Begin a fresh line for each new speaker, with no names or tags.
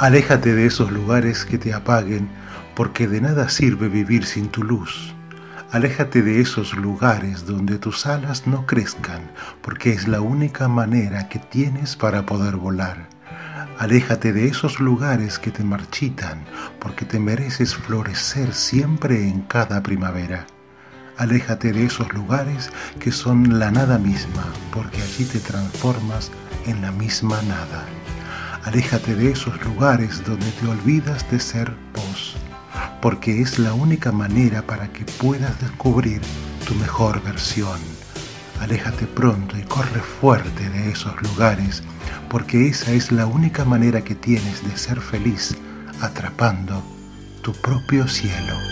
Aléjate de esos lugares que te apaguen, porque de nada sirve vivir sin tu luz. Aléjate de esos lugares donde tus alas no crezcan, porque es la única manera que tienes para poder volar. Aléjate de esos lugares que te marchitan, porque te mereces florecer siempre en cada primavera. Aléjate de esos lugares que son la nada misma, porque allí te transformas en la misma nada. Aléjate de esos lugares donde te olvidas de ser vos, porque es la única manera para que puedas descubrir tu mejor versión. Aléjate pronto y corre fuerte de esos lugares, porque esa es la única manera que tienes de ser feliz, atrapando tu propio cielo.